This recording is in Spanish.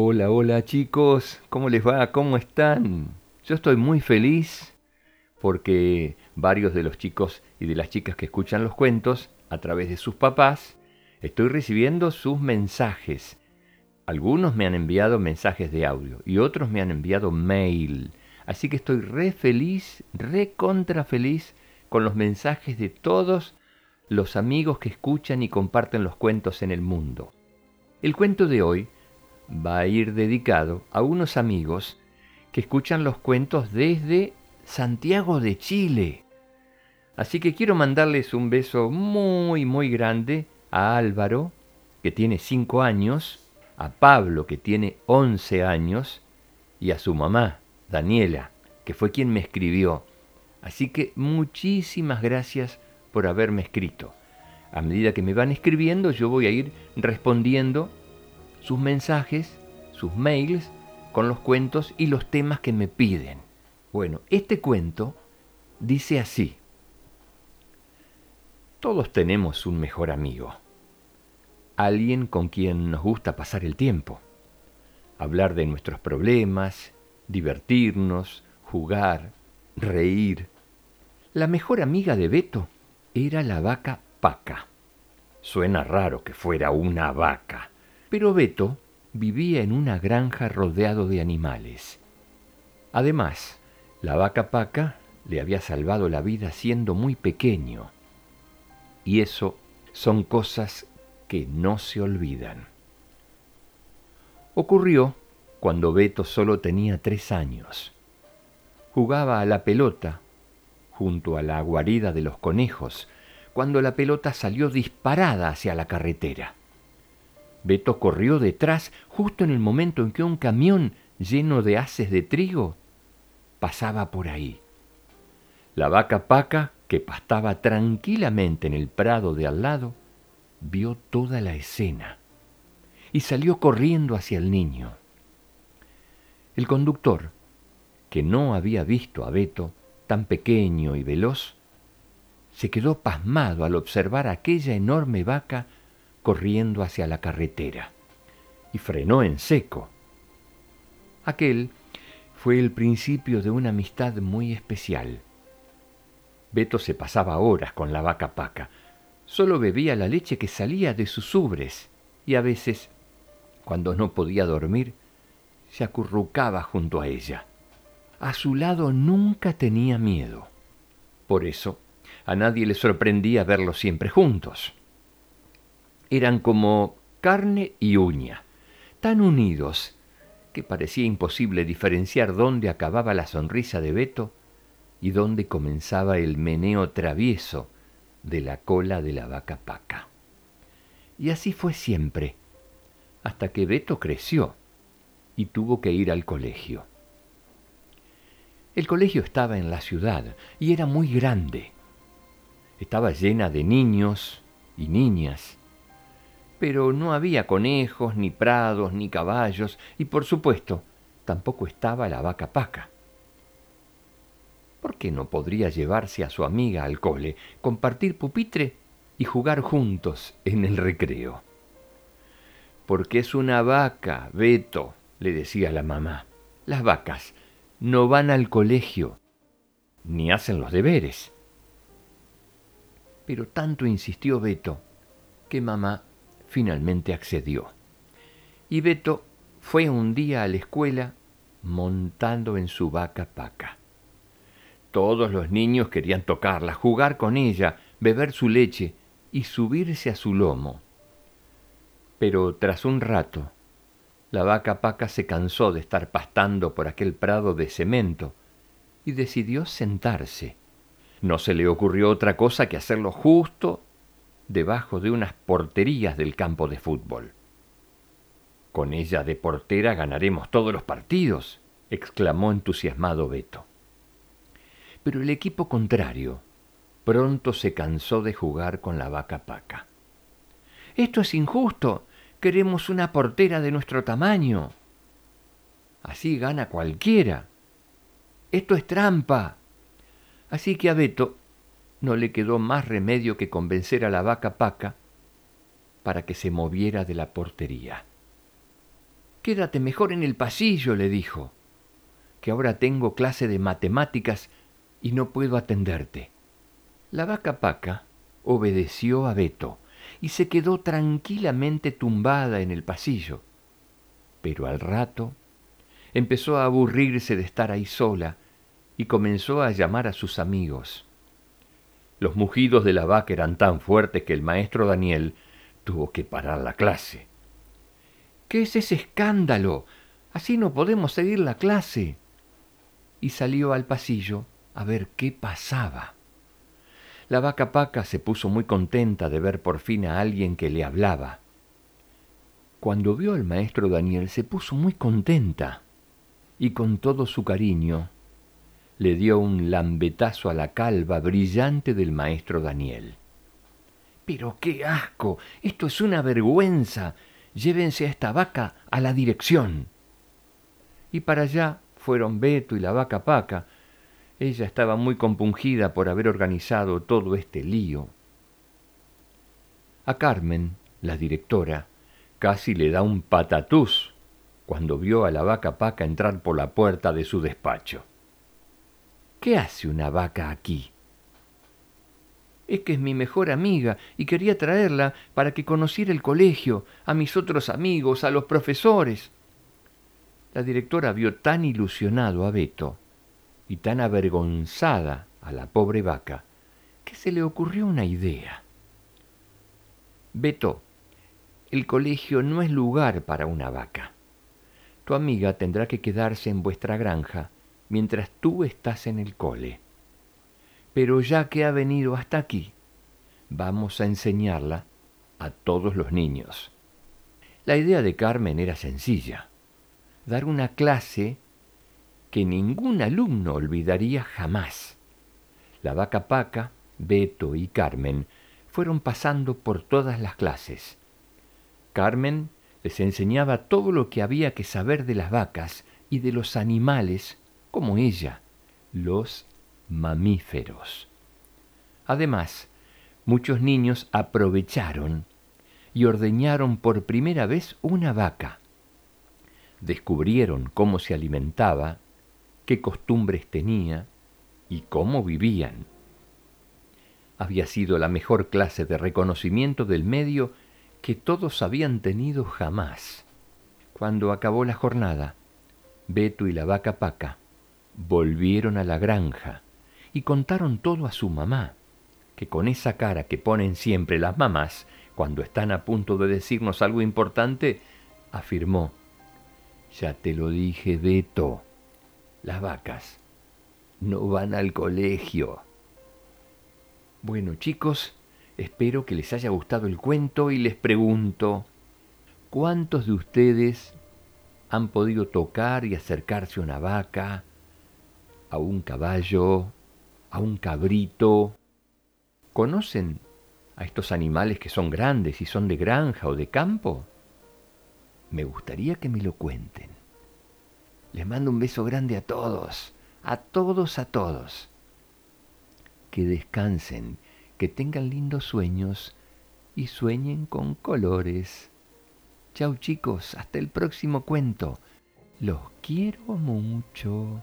Hola, hola chicos, ¿cómo les va? ¿Cómo están? Yo estoy muy feliz porque varios de los chicos y de las chicas que escuchan los cuentos a través de sus papás, estoy recibiendo sus mensajes. Algunos me han enviado mensajes de audio y otros me han enviado mail. Así que estoy re feliz, re contra feliz con los mensajes de todos los amigos que escuchan y comparten los cuentos en el mundo. El cuento de hoy va a ir dedicado a unos amigos que escuchan los cuentos desde Santiago de Chile. Así que quiero mandarles un beso muy, muy grande a Álvaro, que tiene 5 años, a Pablo, que tiene 11 años, y a su mamá, Daniela, que fue quien me escribió. Así que muchísimas gracias por haberme escrito. A medida que me van escribiendo, yo voy a ir respondiendo sus mensajes, sus mails, con los cuentos y los temas que me piden. Bueno, este cuento dice así. Todos tenemos un mejor amigo, alguien con quien nos gusta pasar el tiempo, hablar de nuestros problemas, divertirnos, jugar, reír. La mejor amiga de Beto era la vaca Paca. Suena raro que fuera una vaca, pero Beto vivía en una granja rodeado de animales. Además, la vaca Paca le había salvado la vida siendo muy pequeño. Y eso son cosas que no se olvidan. Ocurrió cuando Beto solo tenía tres años. Jugaba a la pelota junto a la guarida de los conejos, cuando la pelota salió disparada hacia la carretera. Beto corrió detrás justo en el momento en que un camión lleno de haces de trigo pasaba por ahí. La vaca Paca, que pastaba tranquilamente en el prado de al lado, vio toda la escena y salió corriendo hacia el niño. El conductor, que no había visto a Beto tan pequeño y veloz, se quedó pasmado al observar aquella enorme vaca corriendo hacia la carretera y frenó en seco. Aquel fue el principio de una amistad muy especial. Beto se pasaba horas con la vaca paca. Solo bebía la leche que salía de sus ubres y a veces, cuando no podía dormir, se acurrucaba junto a ella. A su lado nunca tenía miedo. Por eso, a nadie le sorprendía verlos siempre juntos eran como carne y uña, tan unidos que parecía imposible diferenciar dónde acababa la sonrisa de Beto y dónde comenzaba el meneo travieso de la cola de la vaca paca. Y así fue siempre, hasta que Beto creció y tuvo que ir al colegio. El colegio estaba en la ciudad y era muy grande. Estaba llena de niños y niñas pero no había conejos, ni prados, ni caballos, y por supuesto, tampoco estaba la vaca paca. ¿Por qué no podría llevarse a su amiga al cole, compartir pupitre y jugar juntos en el recreo? Porque es una vaca, Beto, le decía la mamá. Las vacas no van al colegio, ni hacen los deberes. Pero tanto insistió Beto que mamá finalmente accedió. Y Beto fue un día a la escuela montando en su vaca paca. Todos los niños querían tocarla, jugar con ella, beber su leche y subirse a su lomo. Pero tras un rato, la vaca paca se cansó de estar pastando por aquel prado de cemento y decidió sentarse. No se le ocurrió otra cosa que hacerlo justo debajo de unas porterías del campo de fútbol. Con ella de portera ganaremos todos los partidos, exclamó entusiasmado Beto. Pero el equipo contrario pronto se cansó de jugar con la vaca paca. Esto es injusto. Queremos una portera de nuestro tamaño. Así gana cualquiera. Esto es trampa. Así que a Beto no le quedó más remedio que convencer a la vaca paca para que se moviera de la portería. Quédate mejor en el pasillo, le dijo, que ahora tengo clase de matemáticas y no puedo atenderte. La vaca Paca obedeció a Beto y se quedó tranquilamente tumbada en el pasillo. Pero al rato empezó a aburrirse de estar ahí sola y comenzó a llamar a sus amigos. Los mugidos de la vaca eran tan fuertes que el maestro Daniel tuvo que parar la clase. ¿Qué es ese escándalo? Así no podemos seguir la clase. Y salió al pasillo a ver qué pasaba. La vaca Paca se puso muy contenta de ver por fin a alguien que le hablaba. Cuando vio al maestro Daniel se puso muy contenta y con todo su cariño le dio un lambetazo a la calva brillante del maestro Daniel. Pero qué asco. Esto es una vergüenza. Llévense a esta vaca a la dirección. Y para allá fueron Beto y la vaca Paca, ella estaba muy compungida por haber organizado todo este lío. A Carmen, la directora, casi le da un patatús cuando vio a la vaca Paca entrar por la puerta de su despacho. ¿Qué hace una vaca aquí? Es que es mi mejor amiga y quería traerla para que conociera el colegio, a mis otros amigos, a los profesores. La directora vio tan ilusionado a Beto y tan avergonzada a la pobre vaca que se le ocurrió una idea. Beto, el colegio no es lugar para una vaca. Tu amiga tendrá que quedarse en vuestra granja mientras tú estás en el cole. Pero ya que ha venido hasta aquí, vamos a enseñarla a todos los niños. La idea de Carmen era sencilla, dar una clase que ningún alumno olvidaría jamás. La vaca Paca, Beto y Carmen fueron pasando por todas las clases. Carmen les enseñaba todo lo que había que saber de las vacas y de los animales como ella, los mamíferos. Además, muchos niños aprovecharon y ordeñaron por primera vez una vaca. Descubrieron cómo se alimentaba qué costumbres tenía y cómo vivían. Había sido la mejor clase de reconocimiento del medio que todos habían tenido jamás. Cuando acabó la jornada, Beto y la vaca Paca volvieron a la granja y contaron todo a su mamá, que con esa cara que ponen siempre las mamás cuando están a punto de decirnos algo importante, afirmó, Ya te lo dije, Beto, las vacas no van al colegio. Bueno chicos, espero que les haya gustado el cuento y les pregunto, ¿cuántos de ustedes han podido tocar y acercarse a una vaca, a un caballo, a un cabrito? ¿Conocen a estos animales que son grandes y son de granja o de campo? Me gustaría que me lo cuenten. Les mando un beso grande a todos, a todos, a todos. Que descansen, que tengan lindos sueños y sueñen con colores. Chau chicos, hasta el próximo cuento. Los quiero mucho.